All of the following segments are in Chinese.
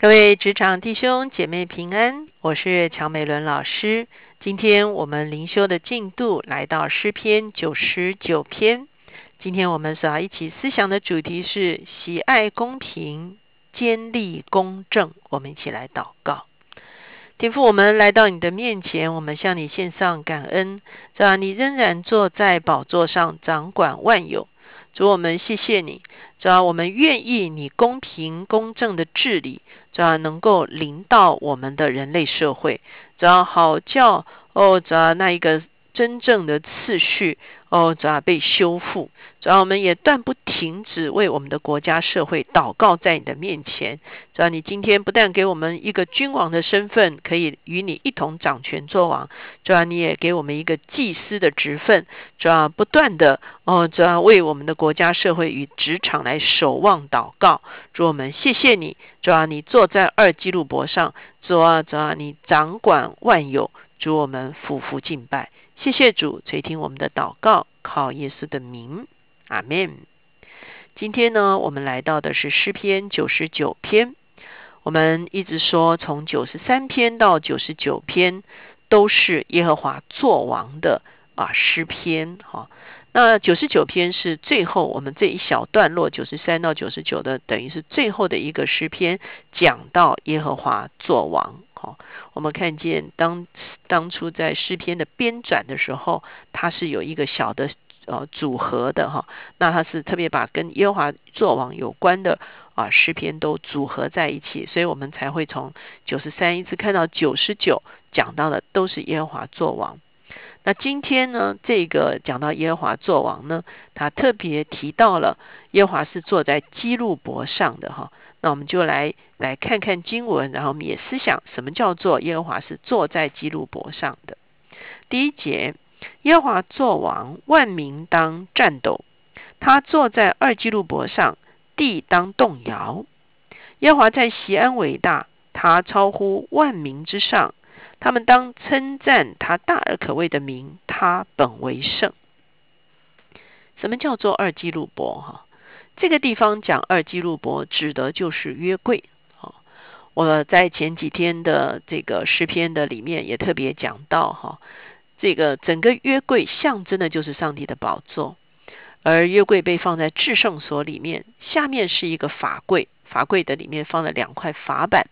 各位职场弟兄姐妹平安，我是乔美伦老师。今天我们灵修的进度来到诗篇九十九篇。今天我们所要一起思想的主题是喜爱公平、坚立公正。我们一起来祷告，天父，我们来到你的面前，我们向你献上感恩，是吧？你仍然坐在宝座上，掌管万有。主，我们谢谢你。主要我们愿意你公平公正的治理，主要能够领导我们的人类社会，主要好叫哦，主要那一个真正的次序。哦，主要被修复，主要我们也断不停止为我们的国家社会祷告，在你的面前。主要你今天不但给我们一个君王的身份，可以与你一同掌权作王，主要你也给我们一个祭司的职分，主要不断的哦，主要为我们的国家社会与职场来守望祷告。主我们谢谢你，主要你坐在二基路伯上，主啊，主啊，你掌管万有，主我们俯伏敬拜。谢谢主垂听我们的祷告，靠耶稣的名，阿门。今天呢，我们来到的是诗篇九十九篇。我们一直说，从九十三篇到九十九篇都是耶和华作王的啊诗篇。哈，那九十九篇是最后我们这一小段落，九十三到九十九的，等于是最后的一个诗篇，讲到耶和华作王。好，我们看见当当初在诗篇的编撰的时候，它是有一个小的呃组合的哈。那它是特别把跟耶和华作王有关的啊诗篇都组合在一起，所以我们才会从九十三一直看到九十九，讲到的都是耶和华作王。那今天呢，这个讲到耶和华作王呢，他特别提到了耶和华是坐在基路伯上的哈。那我们就来来看看经文，然后我们也思想什么叫做耶和华是坐在基路伯上的。第一节，耶和华作王，万民当战斗；他坐在二基路伯上，地当动摇。耶和华在西安伟大，他超乎万民之上，他们当称赞他大而可畏的名，他本为圣。什么叫做二基路伯？哈？这个地方讲二基路伯，指的就是约柜。好，我在前几天的这个诗篇的里面也特别讲到哈，这个整个约柜象征的就是上帝的宝座，而约柜被放在至圣所里面，下面是一个法柜，法柜的里面放了两块法板，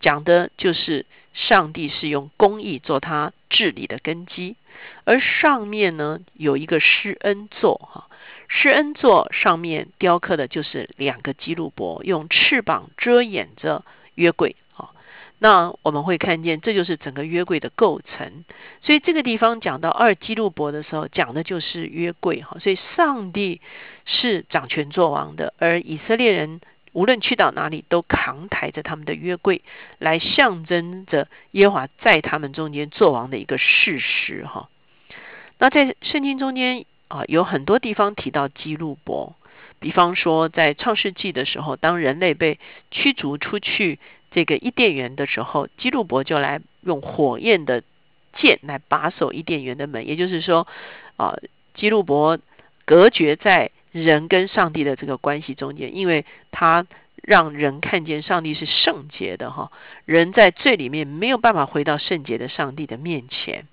讲的就是上帝是用公义做他治理的根基，而上面呢有一个施恩座哈。施恩座上面雕刻的就是两个基路伯，用翅膀遮掩着约柜。啊，那我们会看见，这就是整个约柜的构成。所以这个地方讲到二基路伯的时候，讲的就是约柜。哈，所以上帝是掌权作王的，而以色列人无论去到哪里，都扛抬着他们的约柜，来象征着耶和华在他们中间作王的一个事实。哈，那在圣经中间。啊，有很多地方提到基路伯，比方说在创世纪的时候，当人类被驱逐出去这个伊甸园的时候，基路伯就来用火焰的剑来把守伊甸园的门，也就是说，啊，基路伯隔绝在人跟上帝的这个关系中间，因为他让人看见上帝是圣洁的哈，人在罪里面没有办法回到圣洁的上帝的面前。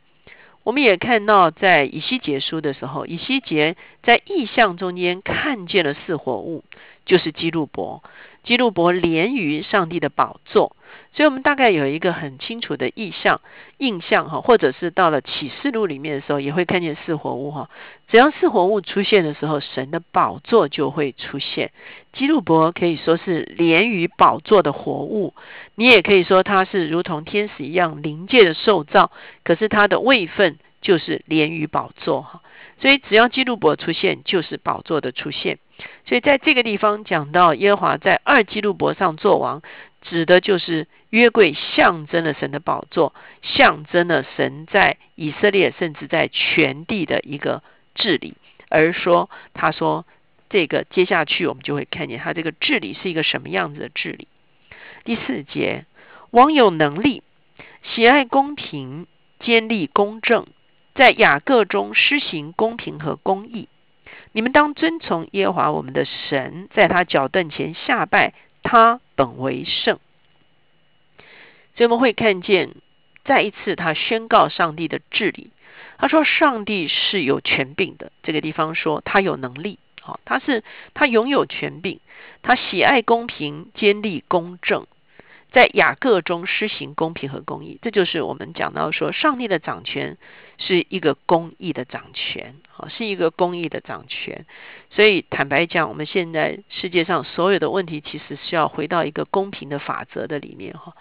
我们也看到，在以西结书的时候，以西结在意象中间看见了四活物，就是基路伯。基路伯连于上帝的宝座，所以我们大概有一个很清楚的意象、印象哈，或者是到了启示录里面的时候，也会看见四活物哈。只要四活物出现的时候，神的宝座就会出现。基路伯可以说是连于宝座的活物，你也可以说他是如同天使一样灵界的受造，可是他的位分就是连于宝座哈。所以只要基路伯出现，就是宝座的出现。所以在这个地方讲到耶和华在二基路伯上作王，指的就是约柜象征了神的宝座，象征了神在以色列甚至在全地的一个治理。而说他说这个接下去我们就会看见他这个治理是一个什么样子的治理。第四节，王有能力，喜爱公平，坚立公正，在雅各中施行公平和公义。你们当遵从耶和华我们的神，在他脚凳前下拜，他本为圣。所以我们会看见，再一次他宣告上帝的治理。他说：“上帝是有权柄的。”这个地方说他有能力，好，他是他拥有权柄，他喜爱公平、坚立公正。在雅各中施行公平和公义，这就是我们讲到说，上帝的掌权是一个公义的掌权，啊，是一个公义的掌权。所以坦白讲，我们现在世界上所有的问题，其实是要回到一个公平的法则的里面，哈。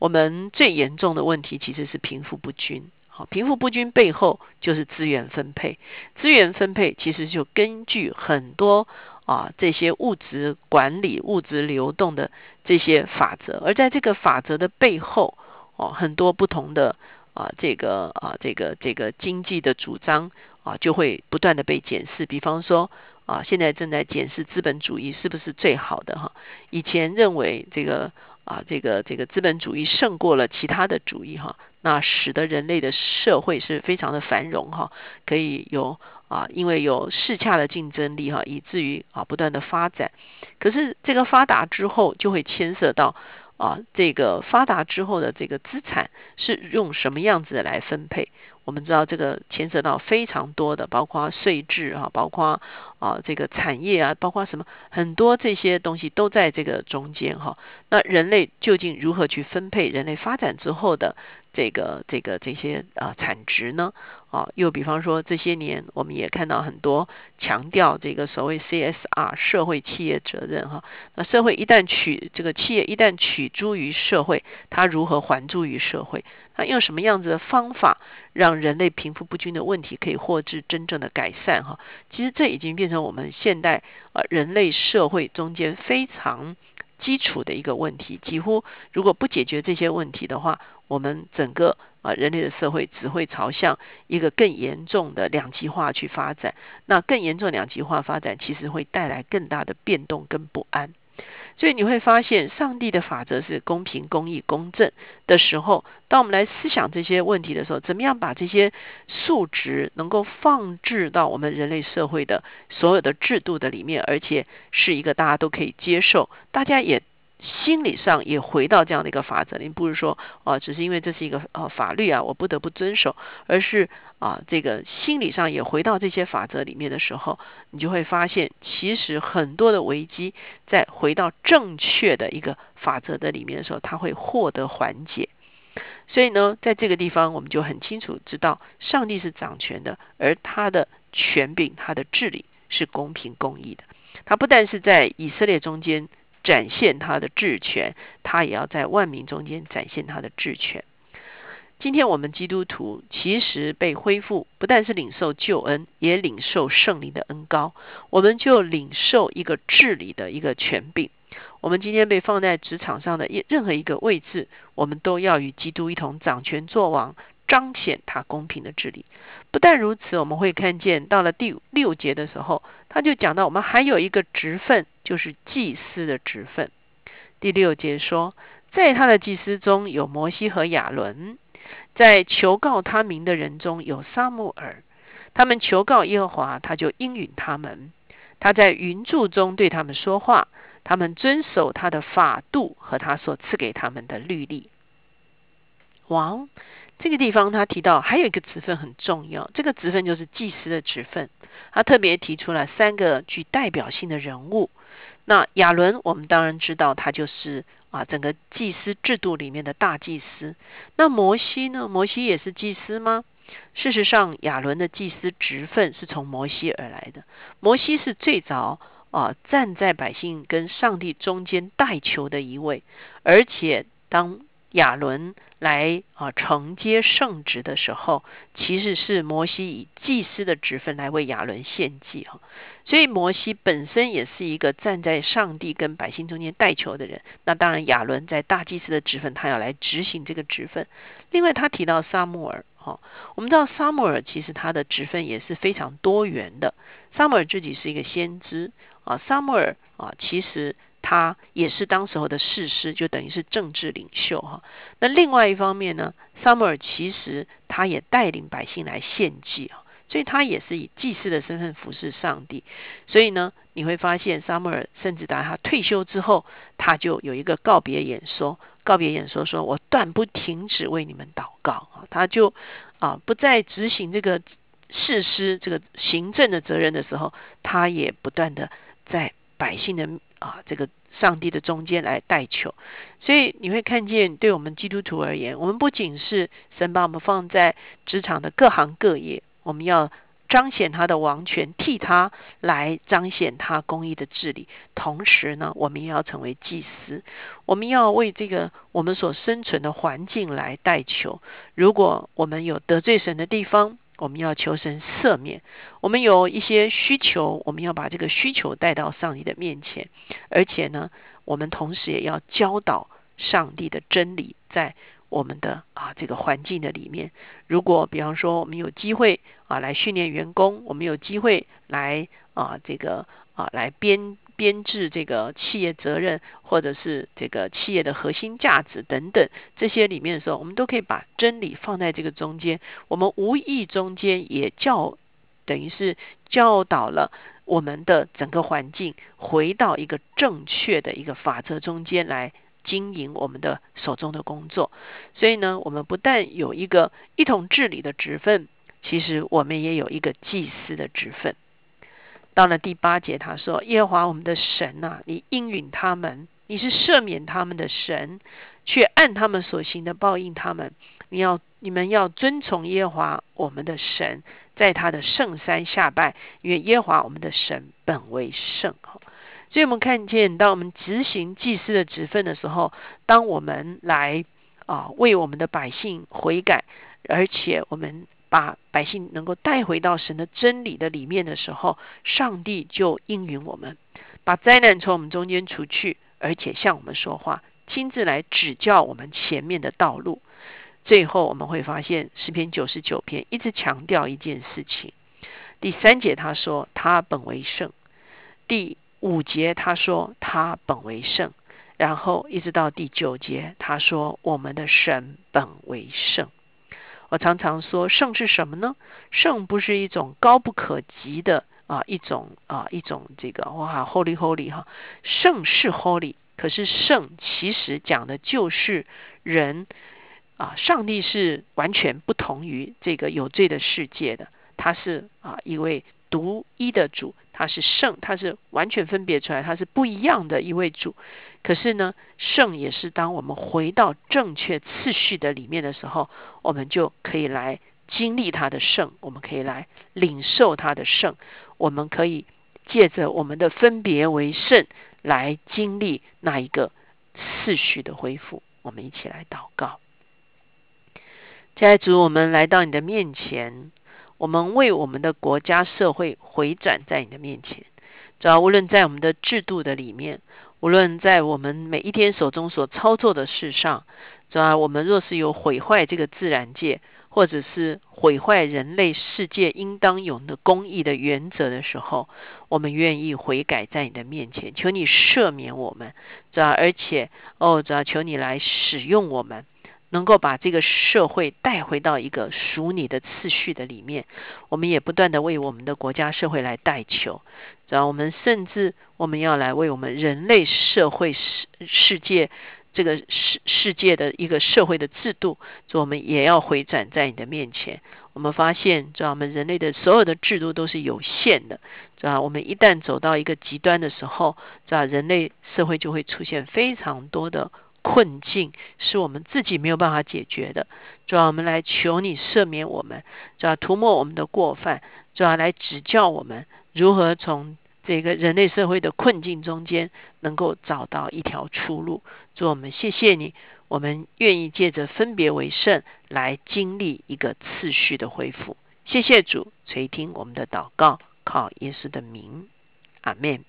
我们最严重的问题其实是贫富不均，好，贫富不均背后就是资源分配，资源分配其实就根据很多。啊，这些物质管理、物质流动的这些法则，而在这个法则的背后，哦，很多不同的啊，这个啊，这个这个经济的主张啊，就会不断的被检视。比方说啊，现在正在检视资本主义是不是最好的哈？以前认为这个啊，这个这个资本主义胜过了其他的主义哈，那使得人类的社会是非常的繁荣哈，可以有。啊，因为有适恰的竞争力哈，以至于啊不断的发展。可是这个发达之后，就会牵涉到啊这个发达之后的这个资产是用什么样子来分配？我们知道这个牵涉到非常多的，包括税制啊，包括啊这个产业啊，包括什么很多这些东西都在这个中间哈。那人类究竟如何去分配人类发展之后的？这个这个这些啊产值呢啊，又比方说这些年我们也看到很多强调这个所谓 CSR 社会企业责任哈，那社会一旦取这个企业一旦取诸于社会，它如何还诸于社会？它用什么样子的方法让人类贫富不均的问题可以获致真正的改善哈？其实这已经变成我们现代呃人类社会中间非常。基础的一个问题，几乎如果不解决这些问题的话，我们整个啊人类的社会只会朝向一个更严重的两极化去发展。那更严重两极化发展，其实会带来更大的变动跟不安。所以你会发现，上帝的法则是公平、公义、公正的时候，当我们来思想这些问题的时候，怎么样把这些数值能够放置到我们人类社会的所有的制度的里面，而且是一个大家都可以接受，大家也。心理上也回到这样的一个法则，您不是说啊，只是因为这是一个呃法律啊，我不得不遵守，而是啊，这个心理上也回到这些法则里面的时候，你就会发现，其实很多的危机在回到正确的一个法则的里面的时候，它会获得缓解。所以呢，在这个地方，我们就很清楚知道，上帝是掌权的，而他的权柄、他的治理是公平公义的。他不但是在以色列中间。展现他的治权，他也要在万民中间展现他的治权。今天我们基督徒其实被恢复，不但是领受救恩，也领受圣灵的恩高。我们就领受一个治理的一个权柄。我们今天被放在职场上的任何一个位置，我们都要与基督一同掌权作王。彰显他公平的治理。不但如此，我们会看见到了第六节的时候，他就讲到我们还有一个职分，就是祭司的职分。第六节说，在他的祭司中有摩西和亚伦，在求告他名的人中有撒母耳。他们求告耶和华，他就应允他们。他在云柱中对他们说话，他们遵守他的法度和他所赐给他们的律例。王。这个地方他提到还有一个职分很重要，这个职分就是祭司的职分。他特别提出了三个具代表性的人物。那亚伦，我们当然知道他就是啊整个祭司制度里面的大祭司。那摩西呢？摩西也是祭司吗？事实上，亚伦的祭司职分是从摩西而来的。摩西是最早啊站在百姓跟上帝中间代求的一位，而且当。亚伦来啊承接圣职的时候，其实是摩西以祭司的职分来为亚伦献祭哈，所以摩西本身也是一个站在上帝跟百姓中间代求的人。那当然，亚伦在大祭司的职分，他要来执行这个职分。另外，他提到撒母耳哈，我们知道撒母耳其实他的职分也是非常多元的。撒母耳自己是一个先知啊，撒母耳啊，其实。他也是当时候的士师，就等于是政治领袖哈。那另外一方面呢，撒母耳其实他也带领百姓来献祭啊。所以他也是以祭司的身份服侍上帝。所以呢，你会发现撒母耳甚至在他退休之后，他就有一个告别演说，告别演说说：“我断不停止为你们祷告。”啊，他就啊不再执行这个事师这个行政的责任的时候，他也不断的在百姓的啊这个。上帝的中间来代求，所以你会看见，对我们基督徒而言，我们不仅是神把我们放在职场的各行各业，我们要彰显他的王权，替他来彰显他公义的治理。同时呢，我们也要成为祭司，我们要为这个我们所生存的环境来代求。如果我们有得罪神的地方，我们要求神赦免，我们有一些需求，我们要把这个需求带到上帝的面前，而且呢，我们同时也要教导上帝的真理，在我们的啊这个环境的里面。如果比方说我们有机会啊来训练员工，我们有机会来啊这个啊来编。编制这个企业责任，或者是这个企业的核心价值等等这些里面的时候，我们都可以把真理放在这个中间。我们无意中间也教，等于是教导了我们的整个环境回到一个正确的一个法则中间来经营我们的手中的工作。所以呢，我们不但有一个一统治理的职分，其实我们也有一个祭司的职分。到了第八节，他说：“耶和华我们的神呐，你应允他们，你是赦免他们的神，却按他们所行的报应他们。你要你们要遵从耶和华我们的神，在他的圣山下拜，因为耶和华我们的神本为圣。”所以，我们看见，当我们执行祭司的职分的时候，当我们来啊为我们的百姓悔改，而且我们。把百姓能够带回到神的真理的里面的时候，上帝就应允我们，把灾难从我们中间除去，而且向我们说话，亲自来指教我们前面的道路。最后我们会发现诗篇九十九篇一直强调一件事情。第三节他说他本为圣，第五节他说他本为圣，然后一直到第九节他说我们的神本为圣。我常常说，圣是什么呢？圣不是一种高不可及的啊，一种啊，一种这个哇，Holy Holy 哈，圣是 Holy，可是圣其实讲的就是人啊，上帝是完全不同于这个有罪的世界的，他是啊一位独一的主，他是圣，他是完全分别出来，他是不一样的一位主。可是呢，圣也是当我们回到正确次序的里面的时候，我们就可以来经历他的圣，我们可以来领受他的圣，我们可以借着我们的分别为圣来经历那一个次序的恢复。我们一起来祷告，家主，我们来到你的面前，我们为我们的国家社会回转在你的面前，主要无论在我们的制度的里面。无论在我们每一天手中所操作的事上，主要我们若是有毁坏这个自然界，或者是毁坏人类世界应当有的公义的原则的时候，我们愿意悔改在你的面前，求你赦免我们，主要而且哦，主要求你来使用我们。能够把这个社会带回到一个属你的次序的里面，我们也不断的为我们的国家社会来代求，然后我们甚至我们要来为我们人类社会世世界这个世世界的一个社会的制度，我们也要回转在你的面前。我们发现，知道我们人类的所有的制度都是有限的，知道我们一旦走到一个极端的时候，知道人类社会就会出现非常多的。困境是我们自己没有办法解决的，主要我们来求你赦免我们，主要涂抹我们的过犯，主要来指教我们如何从这个人类社会的困境中间能够找到一条出路。主，我们谢谢你，我们愿意借着分别为圣来经历一个次序的恢复。谢谢主垂听我们的祷告，靠耶稣的名，阿门。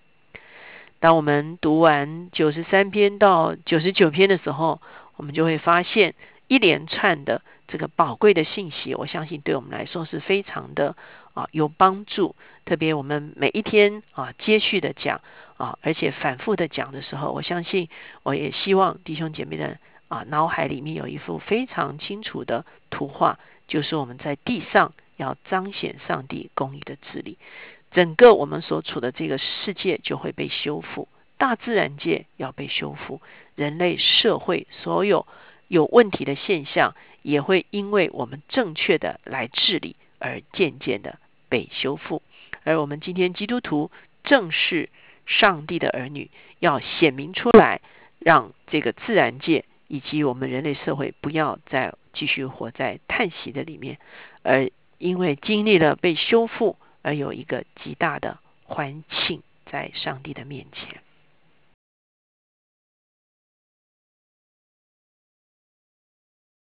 当我们读完九十三篇到九十九篇的时候，我们就会发现一连串的这个宝贵的信息。我相信对我们来说是非常的啊有帮助。特别我们每一天啊接续的讲啊，而且反复的讲的时候，我相信我也希望弟兄姐妹的啊脑海里面有一幅非常清楚的图画，就是我们在地上要彰显上帝公义的治理，整个我们所处的这个世界就会被修复，大自然界要被修复，人类社会所有有问题的现象也会因为我们正确的来治理而渐渐的被修复。而我们今天基督徒正是上帝的儿女，要显明出来，让这个自然界以及我们人类社会不要再继续活在叹息的里面，而因为经历了被修复，而有一个极大的欢庆在上帝的面前。